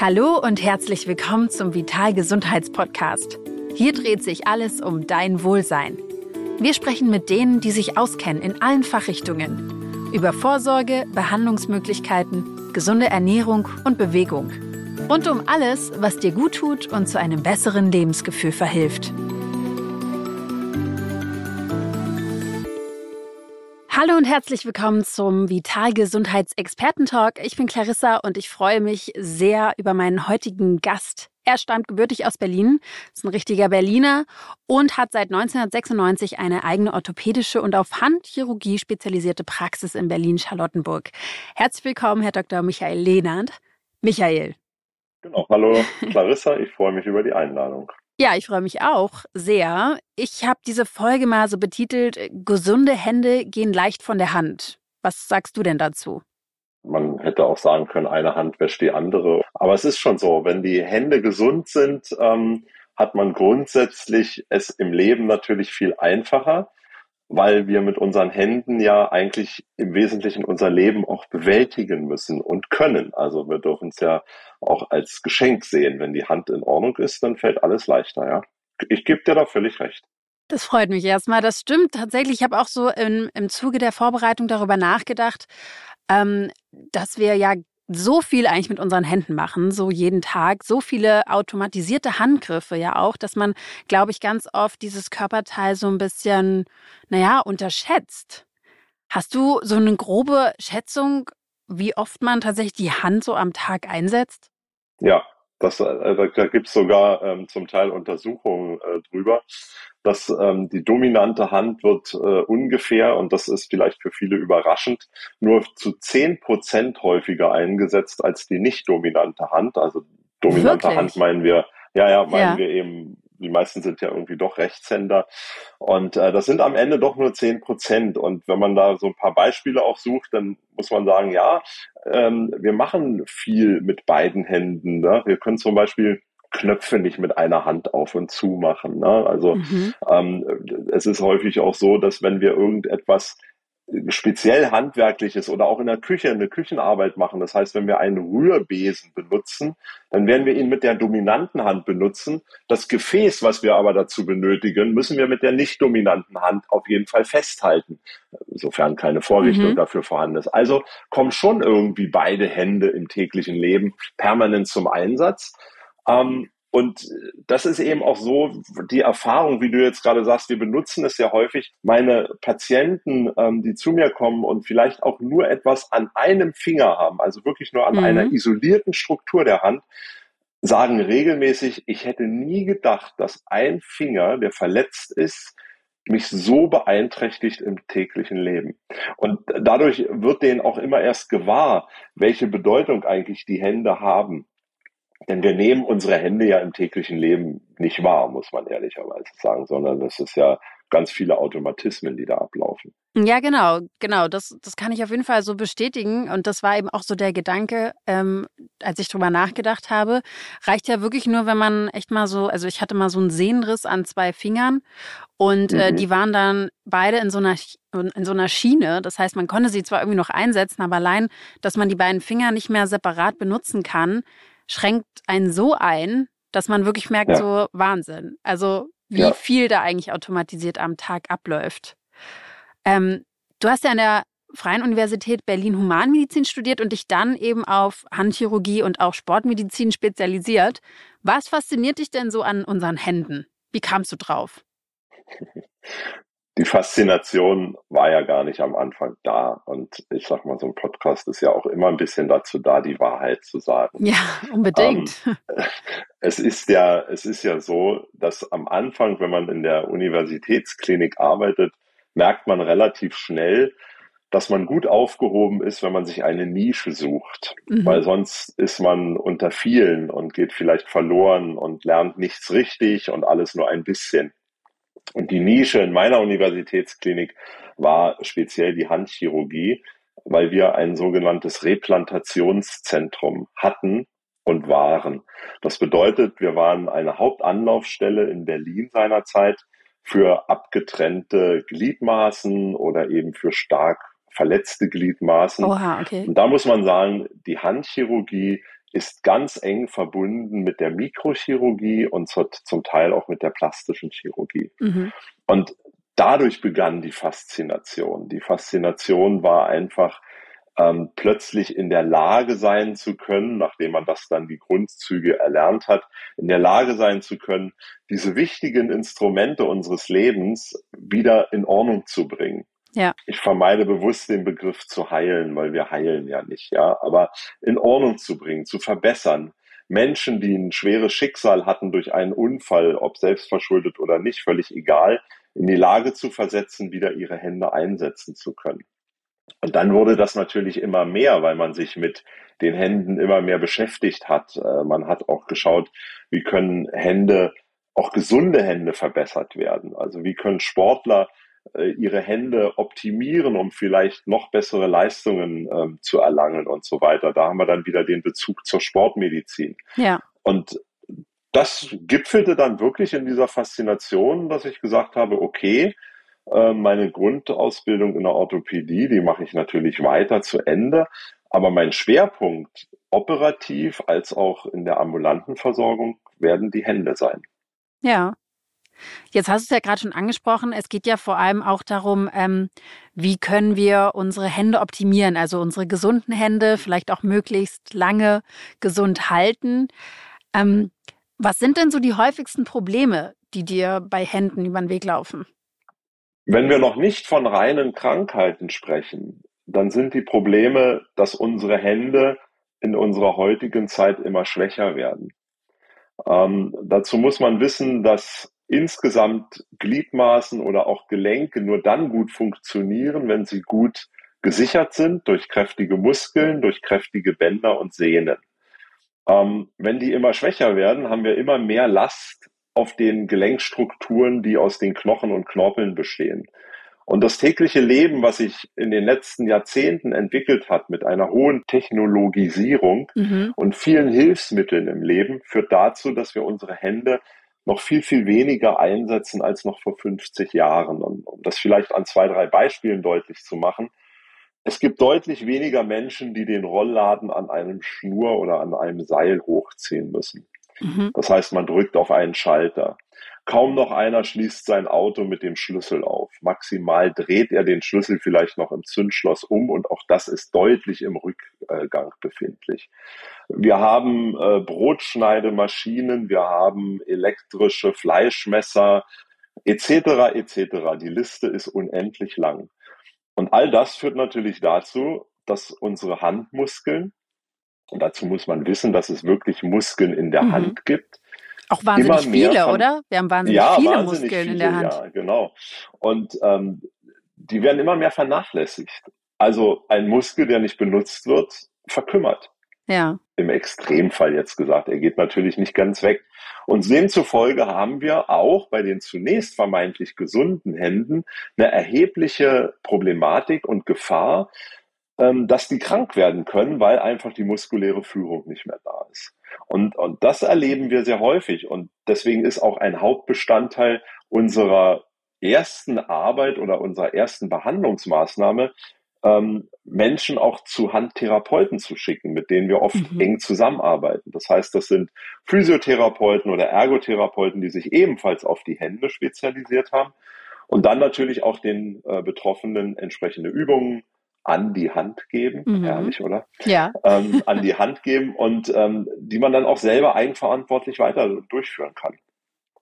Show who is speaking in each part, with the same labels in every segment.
Speaker 1: Hallo und herzlich willkommen zum Vital Gesundheitspodcast. Hier dreht sich alles um dein Wohlsein. Wir sprechen mit denen, die sich auskennen in allen Fachrichtungen. Über Vorsorge, Behandlungsmöglichkeiten, gesunde Ernährung und Bewegung. Rund um alles, was dir gut tut und zu einem besseren Lebensgefühl verhilft. Hallo und herzlich willkommen zum Vital Gesundheitsexperten-Talk. Ich bin Clarissa und ich freue mich sehr über meinen heutigen Gast. Er stammt gebürtig aus Berlin, ist ein richtiger Berliner und hat seit 1996 eine eigene orthopädische und auf Handchirurgie spezialisierte Praxis in Berlin-Charlottenburg. Herzlich willkommen, Herr Dr. Michael Lehnert. Michael.
Speaker 2: Genau. Hallo Clarissa, ich freue mich über die Einladung.
Speaker 1: Ja, ich freue mich auch sehr. Ich habe diese Folge mal so betitelt, gesunde Hände gehen leicht von der Hand. Was sagst du denn dazu?
Speaker 2: Man hätte auch sagen können, eine Hand wäscht die andere. Aber es ist schon so, wenn die Hände gesund sind, ähm, hat man grundsätzlich es im Leben natürlich viel einfacher weil wir mit unseren Händen ja eigentlich im Wesentlichen unser Leben auch bewältigen müssen und können. Also wir dürfen es ja auch als Geschenk sehen. Wenn die Hand in Ordnung ist, dann fällt alles leichter, ja. Ich gebe dir da völlig recht.
Speaker 1: Das freut mich erstmal. Das stimmt tatsächlich. Ich habe auch so im, im Zuge der Vorbereitung darüber nachgedacht, ähm, dass wir ja so viel eigentlich mit unseren Händen machen, so jeden Tag, so viele automatisierte Handgriffe ja auch, dass man, glaube ich, ganz oft dieses Körperteil so ein bisschen, naja, unterschätzt. Hast du so eine grobe Schätzung, wie oft man tatsächlich die Hand so am Tag einsetzt?
Speaker 2: Ja, das, äh, da gibt es sogar ähm, zum Teil Untersuchungen äh, drüber, dass ähm, die dominante Hand wird äh, ungefähr, und das ist vielleicht für viele überraschend, nur zu zehn Prozent häufiger eingesetzt als die nicht dominante Hand. Also dominante
Speaker 1: Wirklich?
Speaker 2: Hand meinen wir, ja, ja, meinen
Speaker 1: Ja.
Speaker 2: wir eben, die meisten sind ja irgendwie doch Rechtshänder. Und äh, das sind am Ende doch nur zehn Prozent. Und wenn man da so ein paar Beispiele auch sucht, dann muss man sagen, ja, ähm, wir machen viel mit beiden Händen. Ne? Wir können zum Beispiel Knöpfe nicht mit einer Hand auf und zu machen. Ne? Also
Speaker 1: Mhm.
Speaker 2: ähm, es ist häufig auch so, dass wenn wir irgendetwas speziell handwerkliches oder auch in der Küche eine Küchenarbeit machen, das heißt, wenn wir einen Rührbesen benutzen, dann werden wir ihn mit der dominanten Hand benutzen. Das Gefäß, was wir aber dazu benötigen, müssen wir mit der nicht dominanten Hand auf jeden Fall festhalten, sofern keine Vorrichtung
Speaker 1: Mhm.
Speaker 2: dafür vorhanden ist. Also kommen schon irgendwie beide Hände im täglichen Leben permanent zum Einsatz. Ähm, und das ist eben auch so die Erfahrung, wie du jetzt gerade sagst, wir benutzen es ja häufig. Meine Patienten, ähm, die zu mir kommen und vielleicht auch nur etwas an einem Finger haben, also wirklich nur an
Speaker 1: Mhm.
Speaker 2: einer isolierten Struktur der Hand, sagen regelmäßig, ich hätte nie gedacht, dass ein Finger, der verletzt ist, mich so beeinträchtigt im täglichen Leben. Und dadurch wird denen auch immer erst gewahr, welche Bedeutung eigentlich die Hände haben. Denn wir nehmen unsere Hände ja im täglichen Leben nicht wahr, muss man ehrlicherweise sagen, sondern das ist ja ganz viele Automatismen, die da ablaufen.
Speaker 1: Ja, genau, genau. Das, das kann ich auf jeden Fall so bestätigen. Und das war eben auch so der Gedanke, ähm, als ich drüber nachgedacht habe. Reicht ja wirklich nur, wenn man echt mal so, also ich hatte mal so einen Sehnenriss an zwei Fingern und äh,
Speaker 2: Mhm.
Speaker 1: die waren dann beide in so einer in so einer Schiene. Das heißt, man konnte sie zwar irgendwie noch einsetzen, aber allein, dass man die beiden Finger nicht mehr separat benutzen kann, schränkt einen so ein, dass man wirklich merkt,
Speaker 2: Ja.
Speaker 1: so Wahnsinn. Also wie
Speaker 2: Ja.
Speaker 1: viel da eigentlich automatisiert am Tag abläuft. Ähm, du hast ja an der Freien Universität Berlin Humanmedizin studiert und dich dann eben auf Handchirurgie und auch Sportmedizin spezialisiert. Was fasziniert dich denn so an unseren Händen? Wie kamst du drauf?
Speaker 2: Die Faszination war ja gar nicht am Anfang da. Und ich sag mal, so ein Podcast ist ja auch immer ein bisschen dazu da, die Wahrheit zu sagen.
Speaker 1: Ja, unbedingt.
Speaker 2: Es ist ja, es ist ja so, dass am Anfang, wenn man in der Universitätsklinik arbeitet, merkt man relativ schnell, dass man gut aufgehoben ist, wenn man sich eine Nische sucht.
Speaker 1: Mhm.
Speaker 2: Weil sonst ist man unter vielen und geht vielleicht verloren und lernt nichts richtig und alles nur ein bisschen. Und die Nische in meiner Universitätsklinik war speziell die Handchirurgie, weil wir ein sogenanntes Replantationszentrum hatten und waren. Das bedeutet, wir waren eine Hauptanlaufstelle in Berlin seinerzeit für abgetrennte Gliedmaßen oder eben für stark verletzte Gliedmaßen.
Speaker 1: Oha, okay.
Speaker 2: Und da muss man sagen, die Handchirurgie ist ganz eng verbunden mit der Mikrochirurgie und zum Teil auch mit der plastischen Chirurgie. Mhm. Und dadurch begann die Faszination. Die Faszination war einfach, ähm, plötzlich in der Lage sein zu können, nachdem man das dann die Grundzüge erlernt hat, in der Lage sein zu können, diese wichtigen Instrumente unseres Lebens wieder in Ordnung zu bringen. Ja. Ich vermeide bewusst den Begriff zu heilen, weil wir heilen ja nicht, ja, aber in Ordnung zu bringen, zu verbessern. Menschen, die ein schweres Schicksal hatten durch einen Unfall, ob selbstverschuldet oder nicht, völlig egal, in die Lage zu versetzen, wieder ihre Hände einsetzen zu können. Und dann wurde das natürlich immer mehr, weil man sich mit den Händen immer mehr beschäftigt hat. Äh, man hat auch geschaut, wie können Hände, auch gesunde Hände verbessert werden. Also wie können Sportler ihre Hände optimieren, um vielleicht noch bessere Leistungen ähm, zu erlangen und so weiter. Da haben wir dann wieder den Bezug zur Sportmedizin. Ja. Und das gipfelte dann wirklich in dieser Faszination, dass ich gesagt habe, okay, äh, meine Grundausbildung in der Orthopädie, die mache ich natürlich weiter zu Ende. Aber mein Schwerpunkt operativ als auch in der ambulanten Versorgung werden die Hände sein.
Speaker 1: Ja. Jetzt hast du es ja gerade schon angesprochen. Es geht ja vor allem auch darum, ähm, wie können wir unsere Hände optimieren, also unsere gesunden Hände vielleicht auch möglichst lange gesund halten. Ähm, was sind denn so die häufigsten Probleme, die dir bei Händen über den Weg laufen?
Speaker 2: Wenn wir noch nicht von reinen Krankheiten sprechen, dann sind die Probleme, dass unsere Hände in unserer heutigen Zeit immer schwächer werden. Ähm, dazu muss man wissen, dass insgesamt Gliedmaßen oder auch Gelenke nur dann gut funktionieren, wenn sie gut gesichert sind durch kräftige Muskeln, durch kräftige Bänder und Sehnen. Ähm, wenn die immer schwächer werden, haben wir immer mehr Last auf den Gelenkstrukturen, die aus den Knochen und Knorpeln bestehen. Und das tägliche Leben, was sich in den letzten Jahrzehnten entwickelt hat mit einer hohen Technologisierung mhm. und vielen Hilfsmitteln im Leben, führt dazu, dass wir unsere Hände noch viel, viel weniger einsetzen als noch vor 50 Jahren. Und um das vielleicht an zwei, drei Beispielen deutlich zu machen, es gibt deutlich weniger Menschen, die den Rollladen an einem Schnur oder an einem Seil hochziehen müssen. Mhm. Das heißt, man drückt auf einen Schalter. Kaum noch einer schließt sein Auto mit dem Schlüssel auf. Maximal dreht er den Schlüssel vielleicht noch im Zündschloss um und auch das ist deutlich im Rückgang befindlich. Wir haben äh, Brotschneidemaschinen, wir haben elektrische Fleischmesser etc. etc. Die Liste ist unendlich lang. Und all das führt natürlich dazu, dass unsere Handmuskeln und dazu muss man wissen, dass es wirklich Muskeln in der mhm. Hand gibt.
Speaker 1: Auch wahnsinnig viele, von, oder? Wir haben wahnsinnig ja, viele wahnsinnig Muskeln viele, in der Hand.
Speaker 2: Ja, genau. Und ähm, die werden immer mehr vernachlässigt. Also ein Muskel, der nicht benutzt wird, verkümmert. Ja. Im Extremfall jetzt gesagt. Er geht natürlich nicht ganz weg. Und demzufolge haben wir auch bei den zunächst vermeintlich gesunden Händen eine erhebliche Problematik und Gefahr, dass die krank werden können, weil einfach die muskuläre Führung nicht mehr da ist. Und, und das erleben wir sehr häufig. Und deswegen ist auch ein Hauptbestandteil unserer ersten Arbeit oder unserer ersten Behandlungsmaßnahme, ähm, Menschen auch zu Handtherapeuten zu schicken, mit denen wir oft mhm. eng zusammenarbeiten. Das heißt, das sind Physiotherapeuten oder Ergotherapeuten, die sich ebenfalls auf die Hände spezialisiert haben und dann natürlich auch den äh, Betroffenen entsprechende Übungen an die Hand geben, mhm. herrlich, oder? Ja. Ähm, an die Hand geben und ähm, die man dann auch selber eigenverantwortlich weiter durchführen kann.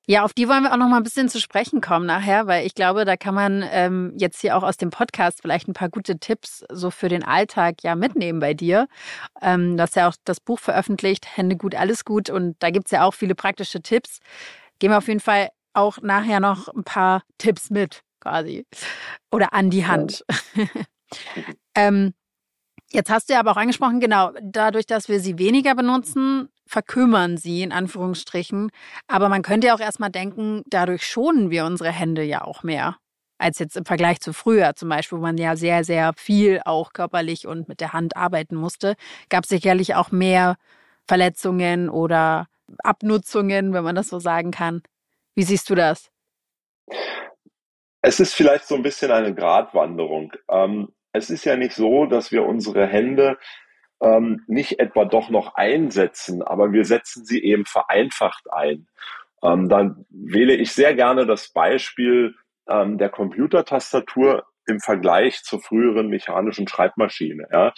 Speaker 1: Ja, auf die wollen wir auch noch mal ein bisschen zu sprechen kommen nachher, weil ich glaube, da kann man ähm, jetzt hier auch aus dem Podcast vielleicht ein paar gute Tipps so für den Alltag ja mitnehmen bei dir. Ähm, du hast ja auch das Buch veröffentlicht, Hände gut, alles gut und da gibt's ja auch viele praktische Tipps. Gehen wir auf jeden Fall auch nachher noch ein paar Tipps mit, quasi. Oder an die Hand. Ja. ähm, jetzt hast du ja aber auch angesprochen, genau, dadurch, dass wir sie weniger benutzen, verkümmern sie in Anführungsstrichen. Aber man könnte ja auch erstmal denken, dadurch schonen wir unsere Hände ja auch mehr. Als jetzt im Vergleich zu früher zum Beispiel, wo man ja sehr, sehr viel auch körperlich und mit der Hand arbeiten musste, gab es sicherlich auch mehr Verletzungen oder Abnutzungen, wenn man das so sagen kann. Wie siehst du das?
Speaker 2: Es ist vielleicht so ein bisschen eine Gratwanderung. Ähm, es ist ja nicht so, dass wir unsere Hände ähm, nicht etwa doch noch einsetzen, aber wir setzen sie eben vereinfacht ein. Ähm, dann wähle ich sehr gerne das Beispiel ähm, der Computertastatur im Vergleich zur früheren mechanischen Schreibmaschine. Ja.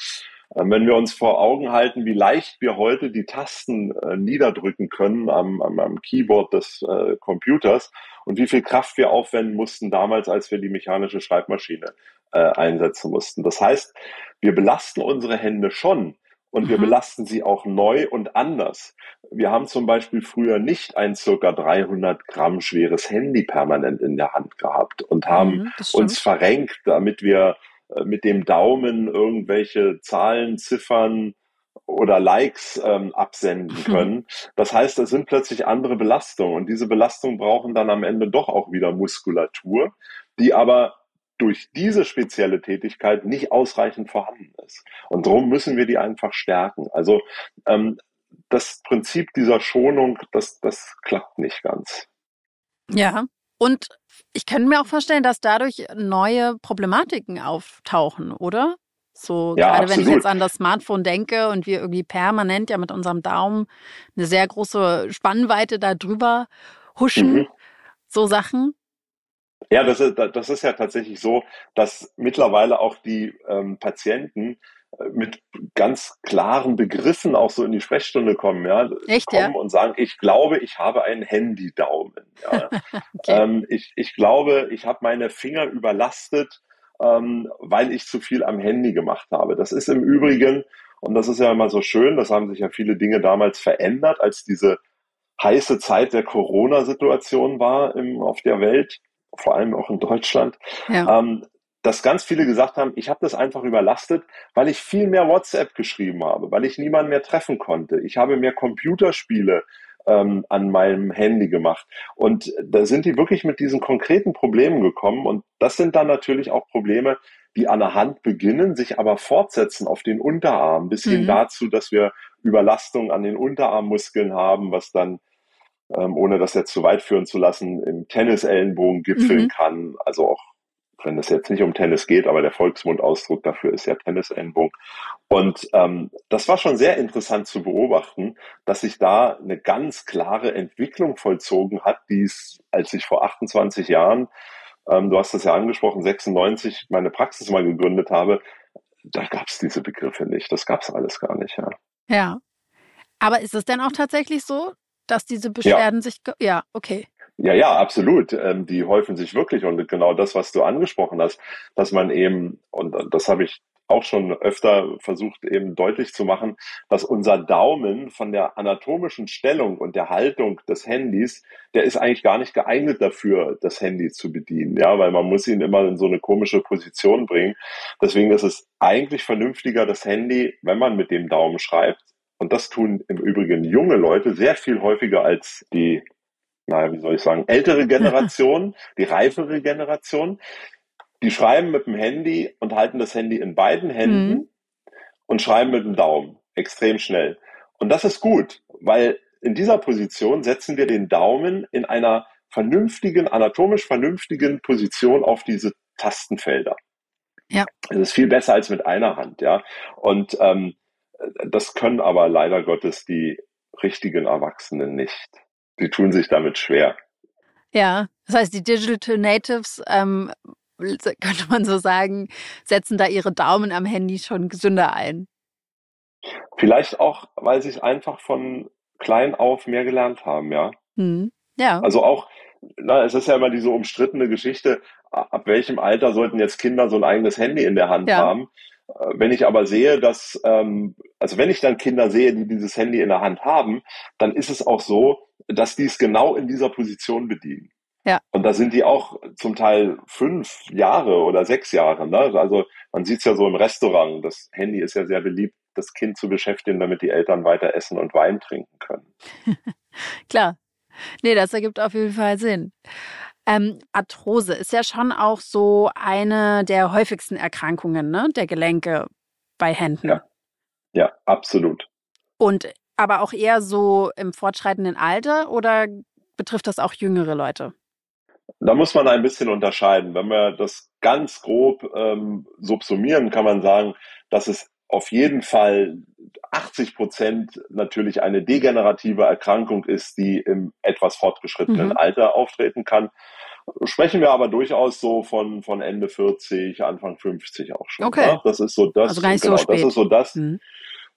Speaker 2: Ähm, wenn wir uns vor Augen halten, wie leicht wir heute die Tasten äh, niederdrücken können am, am, am Keyboard des äh, Computers und wie viel Kraft wir aufwenden mussten damals, als wir die mechanische Schreibmaschine äh, einsetzen mussten. Das heißt, wir belasten unsere Hände schon, und wir mhm. belasten sie auch neu und anders. Wir haben zum Beispiel früher nicht ein circa 300 Gramm schweres Handy permanent in der Hand gehabt und haben mhm, uns verrenkt, damit wir äh, mit dem Daumen irgendwelche Zahlen, Ziffern oder Likes ähm, absenden können. Das heißt, es sind plötzlich andere Belastungen und diese Belastungen brauchen dann am Ende doch auch wieder Muskulatur, die aber durch diese spezielle Tätigkeit nicht ausreichend vorhanden ist. Und darum müssen wir die einfach stärken. Also ähm, das Prinzip dieser Schonung, das, das klappt nicht ganz.
Speaker 1: Ja, und ich könnte mir auch vorstellen, dass dadurch neue Problematiken auftauchen, oder? So, ja, gerade absolut. wenn ich jetzt an das Smartphone denke und wir irgendwie permanent ja mit unserem Daumen eine sehr große Spannweite da drüber huschen, mhm. so Sachen.
Speaker 2: Ja, das ist, das ist ja tatsächlich so, dass mittlerweile auch die ähm, Patienten äh, mit ganz klaren Begriffen auch so in die Sprechstunde kommen, ja,
Speaker 1: Echt,
Speaker 2: kommen
Speaker 1: ja?
Speaker 2: und sagen, ich glaube, ich habe einen Handydaumen. Ja. okay. ähm, ich, ich glaube, ich habe meine Finger überlastet, ähm, weil ich zu viel am Handy gemacht habe. Das ist im Übrigen, und das ist ja immer so schön, das haben sich ja viele Dinge damals verändert, als diese heiße Zeit der Corona-Situation war im, auf der Welt vor allem auch in Deutschland, ja. ähm, dass ganz viele gesagt haben, ich habe das einfach überlastet, weil ich viel mehr WhatsApp geschrieben habe, weil ich niemanden mehr treffen konnte. Ich habe mehr Computerspiele ähm, an meinem Handy gemacht. Und da sind die wirklich mit diesen konkreten Problemen gekommen. Und das sind dann natürlich auch Probleme, die an der Hand beginnen, sich aber fortsetzen auf den Unterarm, bis hin mhm. dazu, dass wir Überlastung an den Unterarmmuskeln haben, was dann ähm, ohne das jetzt zu weit führen zu lassen, im Tennisellenbogen gipfeln mhm. kann. Also auch wenn es jetzt nicht um Tennis geht, aber der Volksmundausdruck dafür ist ja Tennisellenbogen. Und ähm, das war schon sehr interessant zu beobachten, dass sich da eine ganz klare Entwicklung vollzogen hat, die es, als ich vor 28 Jahren, ähm, du hast das ja angesprochen, 96 meine Praxis mal gegründet habe, da gab es diese Begriffe nicht. Das gab es alles gar nicht, ja.
Speaker 1: Ja. Aber ist es denn auch tatsächlich so, dass diese Beschwerden ja. sich, ja, okay.
Speaker 2: Ja, ja, absolut. Ähm, die häufen sich wirklich und genau das, was du angesprochen hast, dass man eben, und das habe ich auch schon öfter versucht eben deutlich zu machen, dass unser Daumen von der anatomischen Stellung und der Haltung des Handys, der ist eigentlich gar nicht geeignet dafür, das Handy zu bedienen, ja, weil man muss ihn immer in so eine komische Position bringen. Deswegen ist es eigentlich vernünftiger, das Handy, wenn man mit dem Daumen schreibt, und das tun im Übrigen junge Leute sehr viel häufiger als die, naja, wie soll ich sagen, ältere Generation, die reifere Generation. Die schreiben mit dem Handy und halten das Handy in beiden Händen mhm. und schreiben mit dem Daumen extrem schnell. Und das ist gut, weil in dieser Position setzen wir den Daumen in einer vernünftigen, anatomisch vernünftigen Position auf diese Tastenfelder. Ja. Das ist viel besser als mit einer Hand, ja. Und ähm, das können aber leider Gottes die richtigen Erwachsenen nicht. Sie tun sich damit schwer.
Speaker 1: Ja, das heißt, die Digital Natives, ähm, könnte man so sagen, setzen da ihre Daumen am Handy schon gesünder ein.
Speaker 2: Vielleicht auch, weil sie es einfach von klein auf mehr gelernt haben, ja. Hm. Ja. Also auch, na, es ist ja immer diese umstrittene Geschichte, ab welchem Alter sollten jetzt Kinder so ein eigenes Handy in der Hand ja. haben? Äh, wenn ich aber sehe, dass, ähm, also wenn ich dann Kinder sehe, die dieses Handy in der Hand haben, dann ist es auch so, dass die es genau in dieser Position bedienen. Ja. Und da sind die auch zum Teil fünf Jahre oder sechs Jahre. Ne? Also man sieht es ja so im Restaurant. Das Handy ist ja sehr beliebt, das Kind zu beschäftigen, damit die Eltern weiter essen und Wein trinken können.
Speaker 1: Klar. Nee, das ergibt auf jeden Fall Sinn. Ähm, Arthrose ist ja schon auch so eine der häufigsten Erkrankungen ne, der Gelenke bei Händen.
Speaker 2: Ja. ja, absolut.
Speaker 1: Und aber auch eher so im fortschreitenden Alter oder betrifft das auch jüngere Leute?
Speaker 2: Da muss man ein bisschen unterscheiden. Wenn wir das ganz grob ähm, subsumieren, kann man sagen, dass es auf jeden Fall 80 Prozent natürlich eine degenerative Erkrankung ist, die im etwas fortgeschrittenen mhm. Alter auftreten kann. Sprechen wir aber durchaus so von, von Ende 40, Anfang 50 auch schon.
Speaker 1: Okay.
Speaker 2: Ne? Das ist so das,
Speaker 1: also genau, so spät.
Speaker 2: das ist so das, mhm.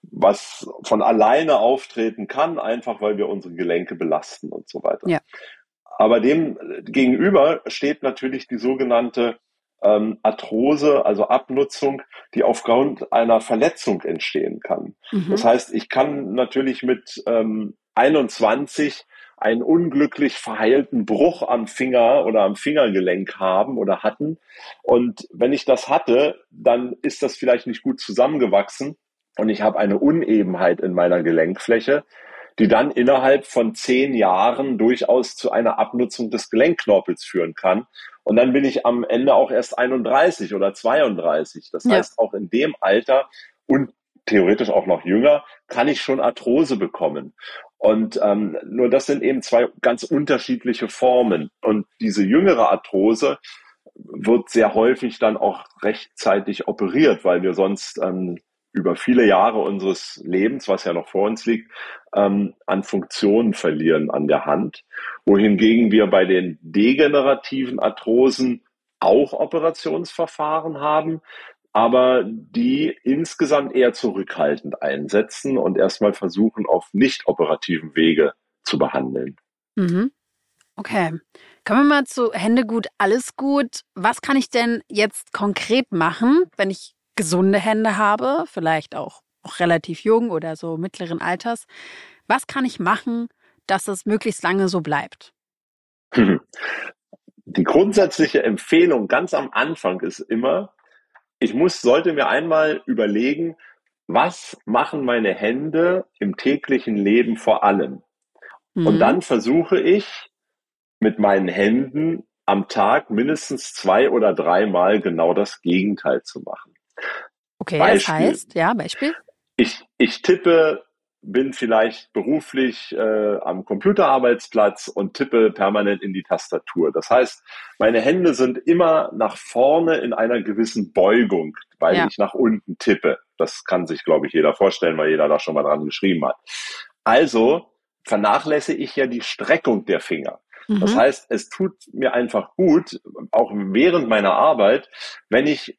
Speaker 2: was von alleine auftreten kann, einfach weil wir unsere Gelenke belasten und so weiter.
Speaker 1: Ja.
Speaker 2: Aber dem gegenüber steht natürlich die sogenannte ähm, Arthrose, also Abnutzung, die aufgrund einer Verletzung entstehen kann. Mhm. Das heißt, ich kann natürlich mit ähm, 21 einen unglücklich verheilten Bruch am Finger oder am Fingergelenk haben oder hatten. Und wenn ich das hatte, dann ist das vielleicht nicht gut zusammengewachsen und ich habe eine Unebenheit in meiner Gelenkfläche, die dann innerhalb von zehn Jahren durchaus zu einer Abnutzung des Gelenkknorpels führen kann. Und dann bin ich am Ende auch erst 31 oder 32. Das ja. heißt, auch in dem Alter und theoretisch auch noch jünger, kann ich schon Arthrose bekommen. Und ähm, nur das sind eben zwei ganz unterschiedliche Formen. Und diese jüngere Arthrose wird sehr häufig dann auch rechtzeitig operiert, weil wir sonst ähm, über viele Jahre unseres Lebens, was ja noch vor uns liegt, ähm, an Funktionen verlieren an der Hand. Wohingegen wir bei den degenerativen Arthrosen auch Operationsverfahren haben, aber die insgesamt eher zurückhaltend einsetzen und erstmal versuchen, auf nicht operativen Wege zu behandeln.
Speaker 1: Mhm. Okay. Kommen wir mal zu Hände gut, alles gut. Was kann ich denn jetzt konkret machen, wenn ich gesunde Hände habe, vielleicht auch, auch relativ jung oder so mittleren Alters, was kann ich machen, dass es möglichst lange so bleibt?
Speaker 2: Die grundsätzliche Empfehlung ganz am Anfang ist immer, ich muss, sollte mir einmal überlegen, was machen meine Hände im täglichen Leben vor allem? Mhm. Und dann versuche ich mit meinen Händen am Tag mindestens zwei oder dreimal genau das Gegenteil zu machen.
Speaker 1: Okay, Beispiel. das heißt, ja, Beispiel.
Speaker 2: Ich, ich tippe, bin vielleicht beruflich äh, am Computerarbeitsplatz und tippe permanent in die Tastatur. Das heißt, meine Hände sind immer nach vorne in einer gewissen Beugung, weil ja. ich nach unten tippe. Das kann sich, glaube ich, jeder vorstellen, weil jeder da schon mal dran geschrieben hat. Also vernachlässige ich ja die Streckung der Finger. Mhm. Das heißt, es tut mir einfach gut, auch während meiner Arbeit, wenn ich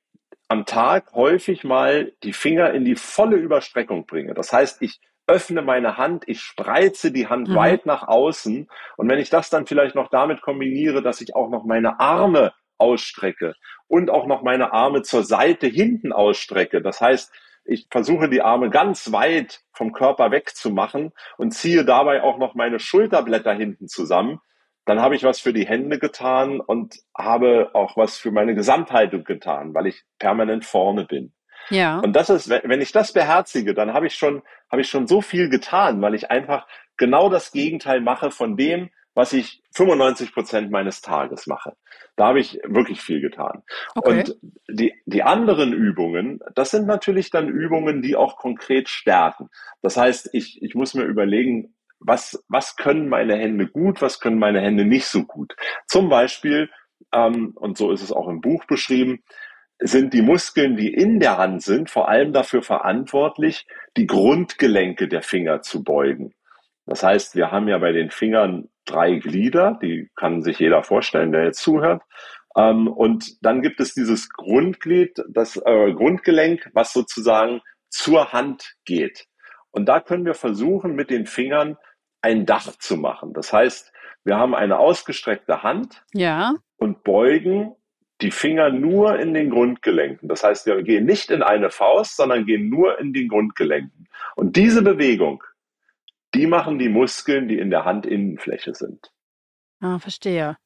Speaker 2: am Tag häufig mal die Finger in die volle Überstreckung bringe. Das heißt, ich öffne meine Hand, ich spreize die Hand mhm. weit nach außen. Und wenn ich das dann vielleicht noch damit kombiniere, dass ich auch noch meine Arme ausstrecke und auch noch meine Arme zur Seite hinten ausstrecke. Das heißt, ich versuche die Arme ganz weit vom Körper wegzumachen und ziehe dabei auch noch meine Schulterblätter hinten zusammen dann habe ich was für die Hände getan und habe auch was für meine Gesamthaltung getan, weil ich permanent vorne bin.
Speaker 1: Ja.
Speaker 2: Und das ist, wenn ich das beherzige, dann habe ich schon, habe ich schon so viel getan, weil ich einfach genau das Gegenteil mache von dem, was ich 95 Prozent meines Tages mache. Da habe ich wirklich viel getan. Okay. Und die, die anderen Übungen, das sind natürlich dann Übungen, die auch konkret stärken. Das heißt, ich, ich muss mir überlegen, was, was können meine Hände gut, was können meine Hände nicht so gut. Zum Beispiel, ähm, und so ist es auch im Buch beschrieben, sind die Muskeln, die in der Hand sind, vor allem dafür verantwortlich, die Grundgelenke der Finger zu beugen. Das heißt, wir haben ja bei den Fingern drei Glieder, die kann sich jeder vorstellen, der jetzt zuhört. Ähm, und dann gibt es dieses Grundglied, das äh, Grundgelenk, was sozusagen zur Hand geht. Und da können wir versuchen, mit den Fingern ein Dach zu machen. Das heißt, wir haben eine ausgestreckte Hand
Speaker 1: ja.
Speaker 2: und beugen die Finger nur in den Grundgelenken. Das heißt, wir gehen nicht in eine Faust, sondern gehen nur in den Grundgelenken. Und diese Bewegung, die machen die Muskeln, die in der Handinnenfläche sind.
Speaker 1: Ah, verstehe.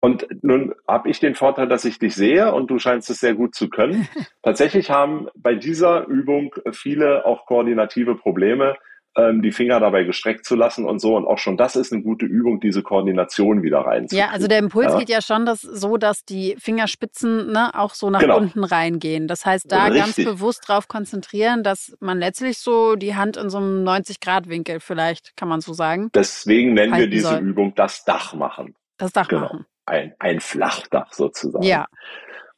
Speaker 2: Und nun habe ich den Vorteil, dass ich dich sehe und du scheinst es sehr gut zu können. Tatsächlich haben bei dieser Übung viele auch koordinative Probleme, ähm, die Finger dabei gestreckt zu lassen und so. Und auch schon das ist eine gute Übung, diese Koordination wieder reinzukriegen.
Speaker 1: Ja, also der Impuls ja. geht ja schon das, so, dass die Fingerspitzen ne, auch so nach genau. unten reingehen. Das heißt, da Richtig. ganz bewusst drauf konzentrieren, dass man letztlich so die Hand in so einem 90-Grad-Winkel vielleicht, kann man so sagen.
Speaker 2: Deswegen nennen wir diese soll. Übung das Dach machen.
Speaker 1: Das Dach genau. machen.
Speaker 2: Ein, ein Flachdach sozusagen.
Speaker 1: Ja.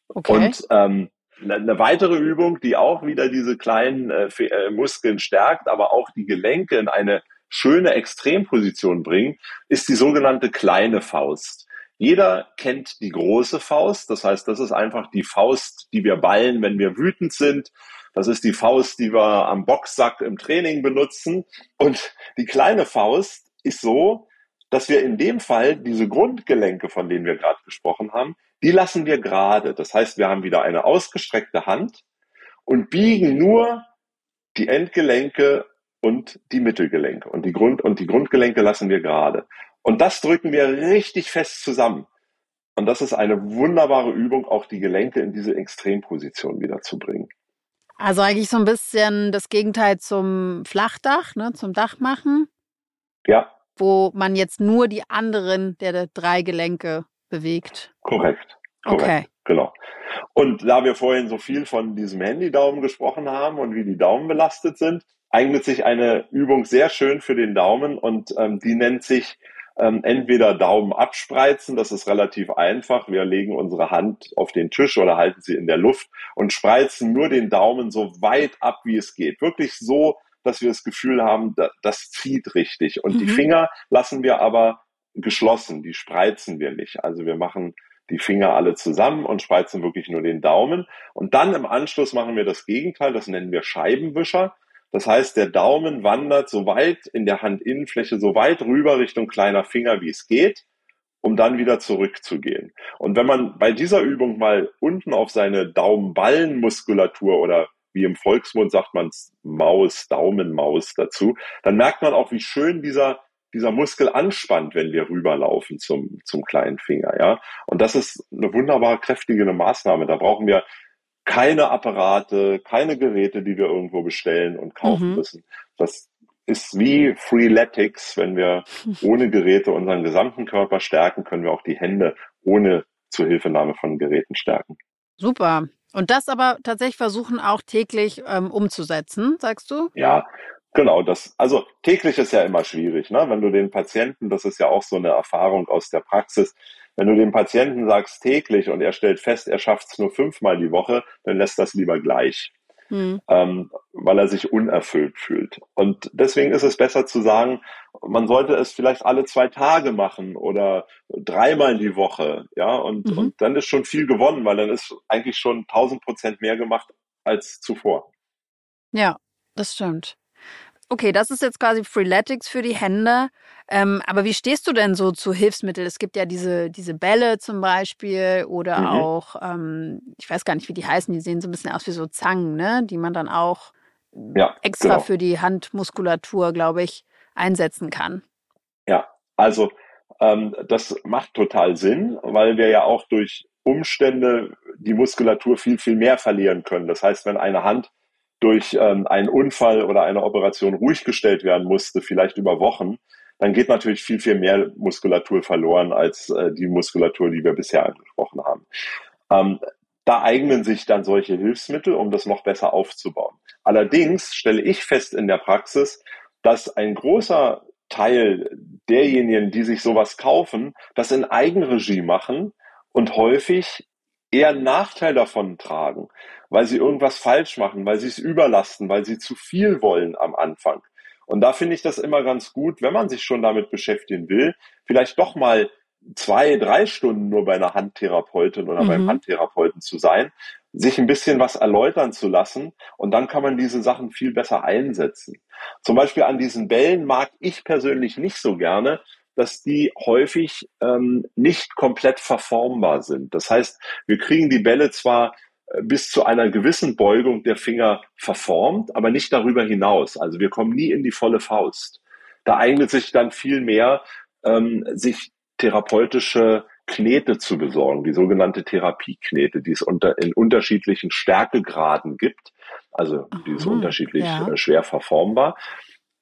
Speaker 2: Okay. Und ähm, eine weitere Übung, die auch wieder diese kleinen äh, äh, Muskeln stärkt, aber auch die Gelenke in eine schöne Extremposition bringt, ist die sogenannte kleine Faust. Jeder kennt die große Faust. Das heißt, das ist einfach die Faust, die wir ballen, wenn wir wütend sind. Das ist die Faust, die wir am Boxsack im Training benutzen. Und die kleine Faust ist so, dass wir in dem Fall diese Grundgelenke, von denen wir gerade gesprochen haben, die lassen wir gerade. Das heißt, wir haben wieder eine ausgestreckte Hand und biegen nur die Endgelenke und die Mittelgelenke. Und die, Grund und die Grundgelenke lassen wir gerade. Und das drücken wir richtig fest zusammen. Und das ist eine wunderbare Übung, auch die Gelenke in diese Extremposition wieder zu bringen.
Speaker 1: Also eigentlich so ein bisschen das Gegenteil zum Flachdach, ne, zum Dachmachen.
Speaker 2: Ja.
Speaker 1: Wo man jetzt nur die anderen der drei Gelenke bewegt.
Speaker 2: Korrekt. Korrekt. Okay. Genau. Und da wir vorhin so viel von diesem Handydaumen gesprochen haben und wie die Daumen belastet sind, eignet sich eine Übung sehr schön für den Daumen und ähm, die nennt sich ähm, entweder Daumen abspreizen, das ist relativ einfach. Wir legen unsere Hand auf den Tisch oder halten sie in der Luft und spreizen nur den Daumen so weit ab, wie es geht. Wirklich so, dass wir das Gefühl haben, da, das zieht richtig. Und mhm. die Finger lassen wir aber geschlossen, die spreizen wir nicht. Also wir machen die Finger alle zusammen und spreizen wirklich nur den Daumen. Und dann im Anschluss machen wir das Gegenteil, das nennen wir Scheibenwischer. Das heißt, der Daumen wandert so weit in der Handinnenfläche, so weit rüber Richtung kleiner Finger, wie es geht, um dann wieder zurückzugehen. Und wenn man bei dieser Übung mal unten auf seine Daumenballenmuskulatur oder wie im Volksmund sagt man Maus, Daumenmaus dazu, dann merkt man auch, wie schön dieser dieser Muskel anspannt, wenn wir rüberlaufen zum, zum kleinen Finger, ja. Und das ist eine wunderbar kräftige Maßnahme. Da brauchen wir keine Apparate, keine Geräte, die wir irgendwo bestellen und kaufen mhm. müssen. Das ist wie Freeletics. Wenn wir ohne Geräte unseren gesamten Körper stärken, können wir auch die Hände ohne Zuhilfenahme von Geräten stärken.
Speaker 1: Super. Und das aber tatsächlich versuchen auch täglich ähm, umzusetzen, sagst du?
Speaker 2: Ja, genau. Das, also täglich ist ja immer schwierig, ne? Wenn du den Patienten, das ist ja auch so eine Erfahrung aus der Praxis, wenn du dem Patienten sagst täglich und er stellt fest, er schafft es nur fünfmal die Woche, dann lässt das lieber gleich, mhm. ähm, weil er sich unerfüllt fühlt. Und deswegen ist es besser zu sagen, man sollte es vielleicht alle zwei Tage machen oder dreimal die Woche, ja, und, mhm. und dann ist schon viel gewonnen, weil dann ist eigentlich schon tausend Prozent mehr gemacht als zuvor.
Speaker 1: Ja, das stimmt. Okay, das ist jetzt quasi Freeletics für die Hände. Ähm, aber wie stehst du denn so zu Hilfsmitteln? Es gibt ja diese, diese Bälle zum Beispiel oder mhm. auch, ähm, ich weiß gar nicht, wie die heißen, die sehen so ein bisschen aus wie so Zangen, ne? die man dann auch ja, extra genau. für die Handmuskulatur, glaube ich, einsetzen kann.
Speaker 2: Ja, also ähm, das macht total Sinn, weil wir ja auch durch Umstände die Muskulatur viel, viel mehr verlieren können. Das heißt, wenn eine Hand durch ähm, einen Unfall oder eine Operation ruhig gestellt werden musste, vielleicht über Wochen, dann geht natürlich viel, viel mehr Muskulatur verloren als äh, die Muskulatur, die wir bisher angesprochen haben. Ähm, da eignen sich dann solche Hilfsmittel, um das noch besser aufzubauen. Allerdings stelle ich fest in der Praxis, dass ein großer Teil derjenigen, die sich sowas kaufen, das in Eigenregie machen und häufig eher einen Nachteil davon tragen, weil sie irgendwas falsch machen, weil sie es überlasten, weil sie zu viel wollen am Anfang. Und da finde ich das immer ganz gut, wenn man sich schon damit beschäftigen will, vielleicht doch mal zwei, drei Stunden nur bei einer Handtherapeutin oder mhm. beim Handtherapeuten zu sein, sich ein bisschen was erläutern zu lassen und dann kann man diese Sachen viel besser einsetzen. Zum Beispiel an diesen Bällen mag ich persönlich nicht so gerne, dass die häufig ähm, nicht komplett verformbar sind. Das heißt, wir kriegen die Bälle zwar äh, bis zu einer gewissen Beugung der Finger verformt, aber nicht darüber hinaus. Also wir kommen nie in die volle Faust. Da eignet sich dann viel mehr, ähm, sich therapeutische Knete zu besorgen, die sogenannte Therapieknete, die es unter, in unterschiedlichen Stärkegraden gibt. Also die ist Aha, unterschiedlich ja. Äh, schwer verformbar.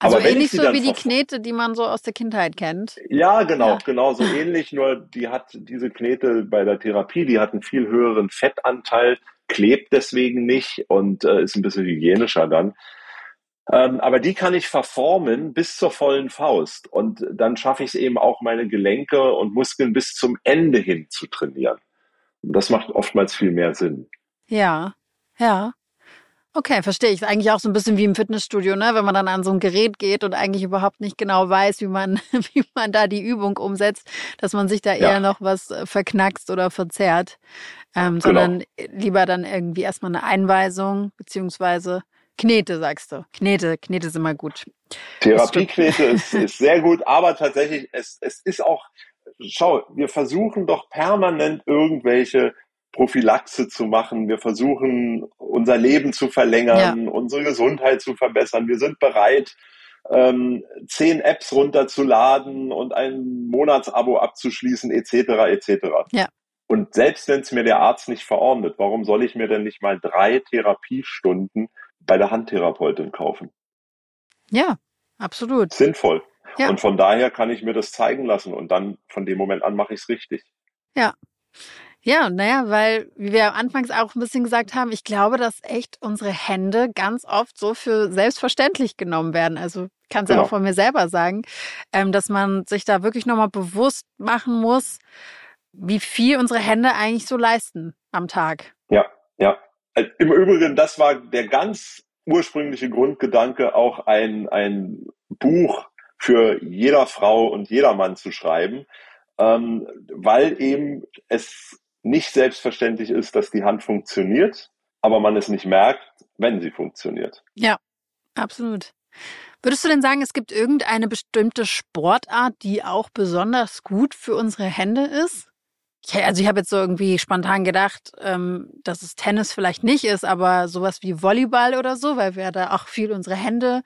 Speaker 1: Also Aber ähnlich so wie die Knete, die man so aus der Kindheit kennt.
Speaker 2: Ja, genau, ja. genau so ähnlich, nur die hat diese Knete bei der Therapie, die hat einen viel höheren Fettanteil, klebt deswegen nicht und äh, ist ein bisschen hygienischer dann. Ähm, aber die kann ich verformen bis zur vollen Faust und dann schaffe ich es eben auch, meine Gelenke und Muskeln bis zum Ende hin zu trainieren. Und das macht oftmals viel mehr Sinn.
Speaker 1: Ja, Ja. Okay, verstehe ich. Eigentlich auch so ein bisschen wie im Fitnessstudio, ne? Wenn man dann an so ein Gerät geht und eigentlich überhaupt nicht genau weiß, wie man, wie man da die Übung umsetzt, dass man sich da eher noch was äh, verknackst oder verzerrt. Ähm, genau. sondern lieber dann irgendwie erstmal eine Einweisung, beziehungsweise Knete, sagst du. Knete, Knete ist immer gut.
Speaker 2: Therapieknete ist, ist sehr gut, aber tatsächlich, es, es ist auch, schau, wir versuchen doch permanent irgendwelche Prophylaxe zu machen. Wir versuchen, unser Leben zu verlängern, ja. unsere Gesundheit zu verbessern. Wir sind bereit, ähm, zehn Apps runterzuladen und ein Monatsabo abzuschließen, etc. etc.
Speaker 1: Ja.
Speaker 2: Und selbst wenn es mir der Arzt nicht verordnet, warum soll ich mir denn nicht mal drei Therapiestunden bei der Handtherapeutin kaufen?
Speaker 1: Ja, absolut.
Speaker 2: Sinnvoll. Ja. Und von daher kann ich mir das zeigen lassen und dann von dem Moment an mache ich es richtig.
Speaker 1: Ja. Ja, naja, weil, wie wir anfangs auch ein bisschen gesagt haben, ich glaube, dass echt unsere Hände ganz oft so für selbstverständlich genommen werden. Also kann es genau. ja auch von mir selber sagen, ähm, dass man sich da wirklich nochmal bewusst machen muss, wie viel unsere Hände eigentlich so leisten am Tag.
Speaker 2: Ja, ja. Äh, Im Übrigen, das war der ganz ursprüngliche Grundgedanke, auch ein, ein Buch für jeder Frau und jeder Mann zu schreiben, ähm, weil eben es nicht selbstverständlich ist, dass die Hand funktioniert, aber man es nicht merkt, wenn sie funktioniert.
Speaker 1: Ja, absolut. Würdest du denn sagen, es gibt irgendeine bestimmte Sportart, die auch besonders gut für unsere Hände ist? Ich, also ich habe jetzt so irgendwie spontan gedacht, ähm, dass es Tennis vielleicht nicht ist, aber sowas wie Volleyball oder so, weil wir da auch viel unsere Hände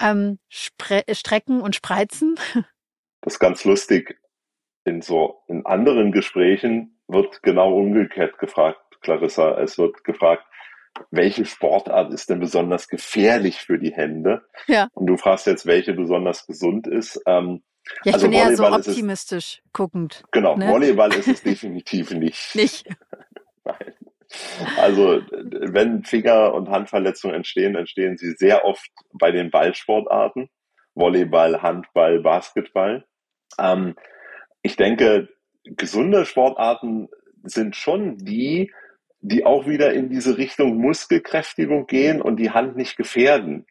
Speaker 1: ähm, strecken und spreizen.
Speaker 2: Das ist ganz lustig. In so in anderen Gesprächen wird genau umgekehrt gefragt, Clarissa. Es wird gefragt, welche Sportart ist denn besonders gefährlich für die Hände?
Speaker 1: Ja.
Speaker 2: Und du fragst jetzt, welche besonders gesund ist. Ähm,
Speaker 1: ja, ich also bin eher so optimistisch es, guckend.
Speaker 2: Genau, ne? Volleyball ist es definitiv nicht.
Speaker 1: Nicht.
Speaker 2: Nein. Also, wenn Finger- und Handverletzungen entstehen, entstehen sie sehr oft bei den Ballsportarten. Volleyball, Handball, Basketball. Ähm, ich denke, gesunde Sportarten sind schon die, die auch wieder in diese Richtung Muskelkräftigung gehen und die Hand nicht gefährden.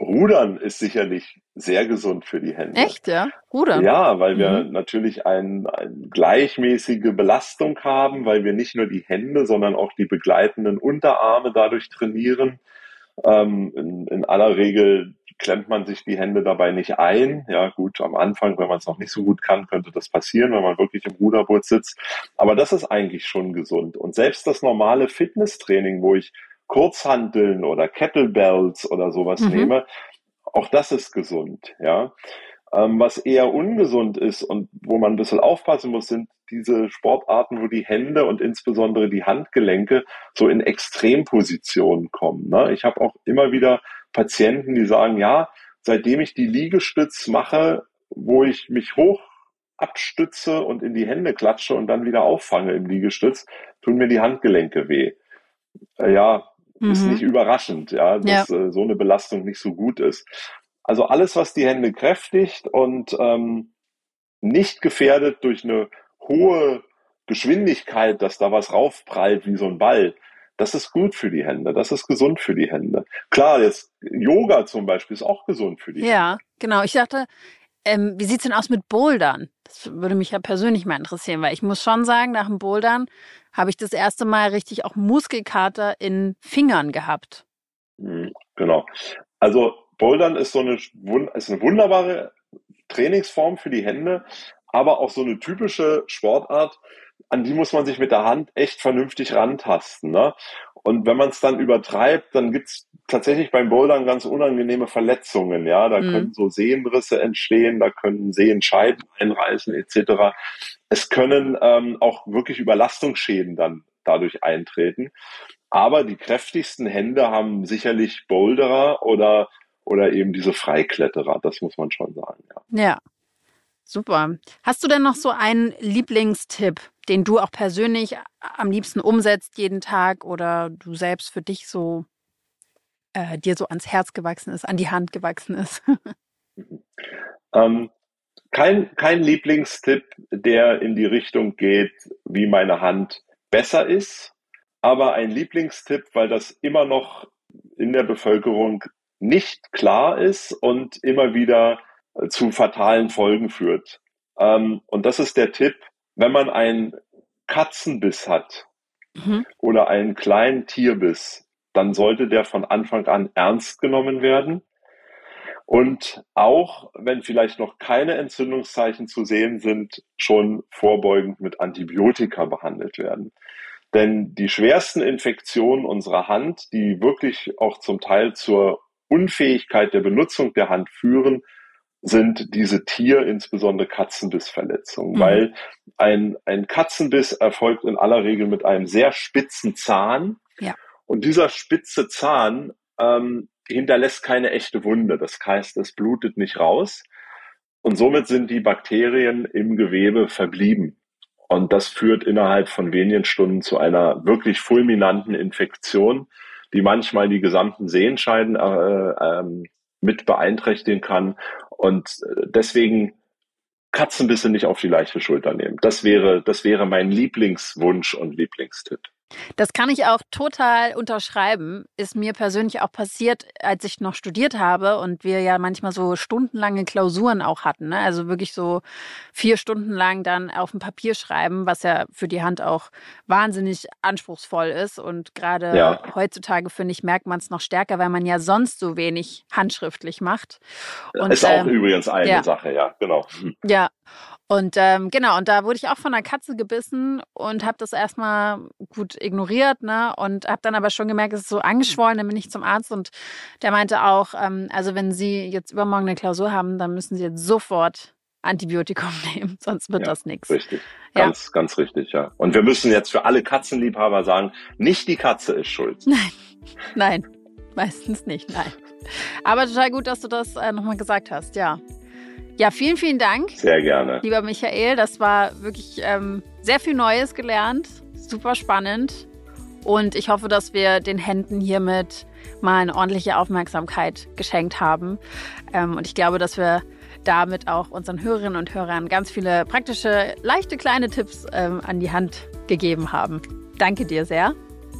Speaker 2: Rudern ist sicherlich sehr gesund für die Hände.
Speaker 1: Echt, ja? Rudern?
Speaker 2: Ja, weil wir mhm. natürlich ein, eine gleichmäßige Belastung haben, weil wir nicht nur die Hände, sondern auch die begleitenden Unterarme dadurch trainieren. Ähm, in, in aller Regel klemmt man sich die Hände dabei nicht ein. Ja, gut, am Anfang, wenn man es noch nicht so gut kann, könnte das passieren, wenn man wirklich im Ruderboot sitzt. Aber das ist eigentlich schon gesund. Und selbst das normale Fitnesstraining, wo ich Kurzhanteln oder Kettlebells oder sowas mhm. nehme, auch das ist gesund, ja. Ähm, was eher ungesund ist und wo man ein bisschen aufpassen muss, sind diese Sportarten, wo die Hände und insbesondere die Handgelenke so in Extrempositionen kommen. Ne? Ich habe auch immer wieder Patienten, die sagen, ja, seitdem ich die Liegestütz mache, wo ich mich hoch abstütze und in die Hände klatsche und dann wieder auffange im Liegestütz, tun mir die Handgelenke weh. Äh, ja, mhm. ist nicht überraschend, ja, dass ja. Äh, so eine Belastung nicht so gut ist. Also alles, was die Hände kräftigt und ähm, nicht gefährdet durch eine hohe Geschwindigkeit, dass da was raufprallt wie so ein Ball, das ist gut für die Hände, das ist gesund für die Hände. Klar, jetzt Yoga zum Beispiel ist auch gesund für die
Speaker 1: ja, Hände. Ja, genau. Ich dachte, ähm, wie sieht's denn aus mit Bouldern? Das würde mich ja persönlich mal interessieren, weil ich muss schon sagen, nach dem Bouldern habe ich das erste Mal richtig auch Muskelkater in Fingern gehabt.
Speaker 2: Mhm, genau. Also Bouldern ist so eine, ist eine wunderbare Trainingsform für die Hände, aber auch so eine typische Sportart, an die muss man sich mit der Hand echt vernünftig rantasten. Ne? Und wenn man es dann übertreibt, dann gibt's tatsächlich beim Bouldern ganz unangenehme Verletzungen. Ja, da mhm. können so Sehenrisse entstehen, da können Sehenscheiben einreißen etc. Es können ähm, auch wirklich Überlastungsschäden dann dadurch eintreten. Aber die kräftigsten Hände haben sicherlich Boulderer oder oder eben diese Freikletterer. Das muss man schon sagen.
Speaker 1: Ja. ja. Super. Hast du denn noch so einen Lieblingstipp, den du auch persönlich am liebsten umsetzt jeden Tag oder du selbst für dich so äh, dir so ans Herz gewachsen ist, an die Hand gewachsen ist?
Speaker 2: ähm, kein, kein Lieblingstipp, der in die Richtung geht, wie meine Hand besser ist, aber ein Lieblingstipp, weil das immer noch in der Bevölkerung nicht klar ist und immer wieder äh, zu fatalen Folgen führt. Ähm, und das ist der Tipp, wenn man einen Katzenbiss hat mhm. oder einen kleinen Tierbiss, dann sollte der von Anfang an ernst genommen werden. Und auch wenn vielleicht noch keine Entzündungszeichen zu sehen sind, schon vorbeugend mit Antibiotika behandelt werden. Denn die schwersten Infektionen unserer Hand, die wirklich auch zum Teil zur Unfähigkeit der Benutzung der Hand führen, sind diese Tier, insbesondere Katzenbissverletzungen, mhm. weil ein, ein Katzenbiss erfolgt in aller Regel mit einem sehr spitzen Zahn. Ja. Und dieser spitze Zahn ähm, hinterlässt keine echte Wunde. Das heißt, es blutet nicht raus. Und somit sind die Bakterien im Gewebe verblieben. Und das führt innerhalb von wenigen Stunden zu einer wirklich fulminanten Infektion, die manchmal die gesamten Sehenscheiden äh, ähm, mit beeinträchtigen kann. Und äh, deswegen Katzenbisse nicht auf die leichte Schulter nehmen. Das wäre, das wäre mein Lieblingswunsch und Lieblingstipp.
Speaker 1: Das kann ich auch total unterschreiben. Ist mir persönlich auch passiert, als ich noch studiert habe und wir ja manchmal so stundenlange Klausuren auch hatten. Ne? Also wirklich so vier Stunden lang dann auf dem Papier schreiben, was ja für die Hand auch wahnsinnig anspruchsvoll ist. Und gerade ja. heutzutage, finde ich, merkt man es noch stärker, weil man ja sonst so wenig handschriftlich macht.
Speaker 2: Und, ist auch ähm, übrigens eine ja. Sache, ja, genau.
Speaker 1: Ja, und ähm, genau, und da wurde ich auch von einer Katze gebissen und habe das erstmal gut ignoriert, ne? Und habe dann aber schon gemerkt, es ist so angeschwollen, dann bin ich zum Arzt und der meinte auch, ähm, also wenn Sie jetzt übermorgen eine Klausur haben, dann müssen Sie jetzt sofort Antibiotikum nehmen, sonst wird ja, das nichts.
Speaker 2: Richtig. Ganz, ja. ganz richtig, ja. Und wir müssen jetzt für alle Katzenliebhaber sagen, nicht die Katze ist schuld.
Speaker 1: Nein, nein, meistens nicht, nein. Aber total gut, dass du das äh, nochmal gesagt hast, ja. Ja, vielen, vielen Dank.
Speaker 2: Sehr gerne.
Speaker 1: Lieber Michael, das war wirklich ähm, sehr viel Neues gelernt. Super spannend. Und ich hoffe, dass wir den Händen hiermit mal eine ordentliche Aufmerksamkeit geschenkt haben. Ähm, und ich glaube, dass wir damit auch unseren Hörerinnen und Hörern ganz viele praktische, leichte, kleine Tipps ähm, an die Hand gegeben haben. Danke dir sehr.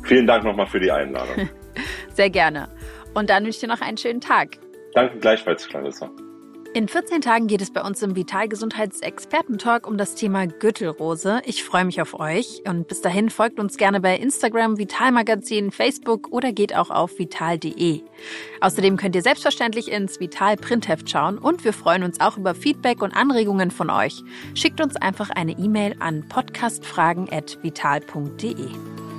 Speaker 2: Vielen Dank nochmal für die Einladung.
Speaker 1: sehr gerne. Und dann wünsche ich dir noch einen schönen Tag.
Speaker 2: Danke gleichfalls, Clarissa.
Speaker 1: In 14 Tagen geht es bei uns im Vitalgesundheitsexperten-Talk um das Thema Gürtelrose. Ich freue mich auf euch und bis dahin folgt uns gerne bei Instagram, Vitalmagazin, Facebook oder geht auch auf vital.de. Außerdem könnt ihr selbstverständlich ins Vital Printheft schauen und wir freuen uns auch über Feedback und Anregungen von euch. Schickt uns einfach eine E-Mail an podcastfragen@vital.de.